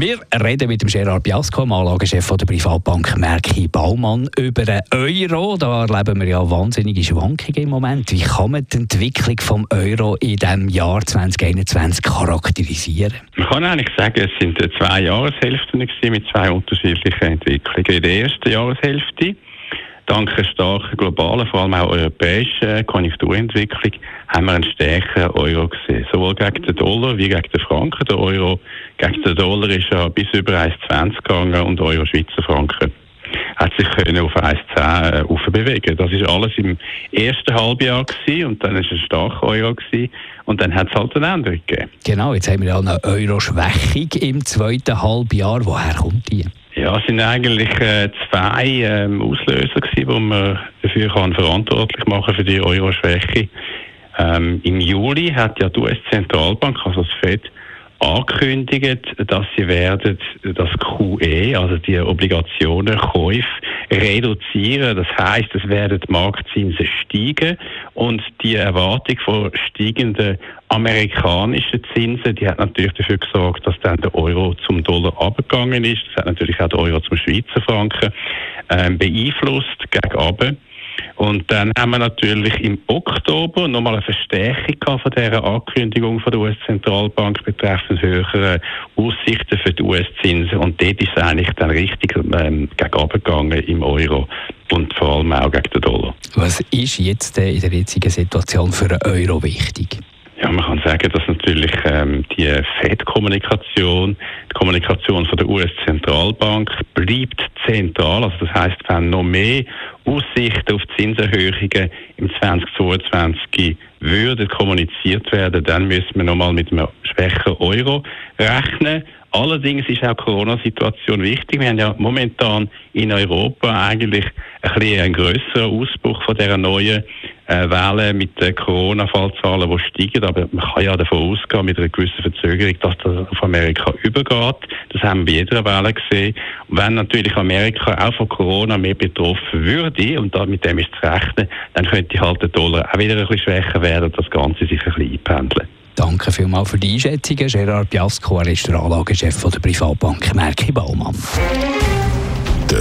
wir reden mit dem Gerard Biasco, dem Anlagechef der Privatbank Merki Baumann, über den Euro. Da erleben wir ja wahnsinnige Schwankungen im Moment. Wie kann man die Entwicklung des Euro in diesem Jahr 2021 charakterisieren? Man kann eigentlich sagen, es sind zwei Jahreshälften mit zwei unterschiedlichen Entwicklungen. In der ersten Jahreshälfte dank einer starken globalen, vor allem auch europäischen Konjunkturentwicklung, haben wir einen stärkeren Euro gesehen. Sowohl gegen den Dollar wie gegen den Franken. Der Euro gegen den Dollar ist ja bis über 1,20 gegangen und Euro Schweizer Franken hat sich können auf 1,10 äh, bewegen. Das ist alles im ersten Halbjahr gewesen, und dann ist es ein starker Euro gewesen, und dann hat es halt eine Änderung gegeben. Genau, jetzt haben wir ja eine Euro-Schwächung im zweiten Halbjahr. Woher kommt die? Ja, es sind eigentlich äh, zwei ähm, Auslöser gewesen, die man dafür kann verantwortlich machen für die Euro-Schwäche. Ähm, Im Juli hat ja die US-Zentralbank, also das FED, angekündigt, dass sie werden das QE, also die Obligationenkäufe, reduzieren. Das heißt, es werden die Marktzinsen steigen und die Erwartung von steigenden amerikanischen Zinsen, die hat natürlich dafür gesorgt, dass dann der Euro zum Dollar abgegangen ist. Das hat natürlich auch der Euro zum Schweizer Franken ähm, beeinflusst gegen. Und dann haben wir natürlich im Oktober nochmal eine Verstärkung von dieser Ankündigung von der US-Zentralbank betreffend höhere Aussichten für die US-Zinsen. Und dort ist es eigentlich dann richtig ähm, gegangen im Euro und vor allem auch gegen den Dollar. Was ist jetzt in der jetzigen Situation für den Euro wichtig? Ja, man kann sagen, dass natürlich ähm, die FED-Kommunikation, die Kommunikation von der US-Zentralbank bleibt zentral. Also das heißt, wenn noch mehr Aussichten auf Zinserhöhungen im 2022 würden kommuniziert werden, dann müssen wir nochmal mit einem schwächeren Euro rechnen. Allerdings ist auch die Corona-Situation wichtig. Wir haben ja momentan in Europa eigentlich ein bisschen einen grösseren Ausbruch von dieser neuen äh, Welle mit den Corona-Fallzahlen, die steigen. Aber man kann ja davon ausgehen, mit einer gewissen Verzögerung, dass das auf Amerika übergeht. Das haben wir bei jeder Welle gesehen. Und wenn natürlich Amerika auch von Corona mehr betroffen würde, und da, mit dem ist zu rechnen, dann könnte halt der Dollar auch wieder ein bisschen schwächer werden und das Ganze sich ein bisschen einpendeln. Danke vielmals für die Einschätzungen. Gerard Biasco, er ist der Anlagechef der Privatbank Merki Baumann.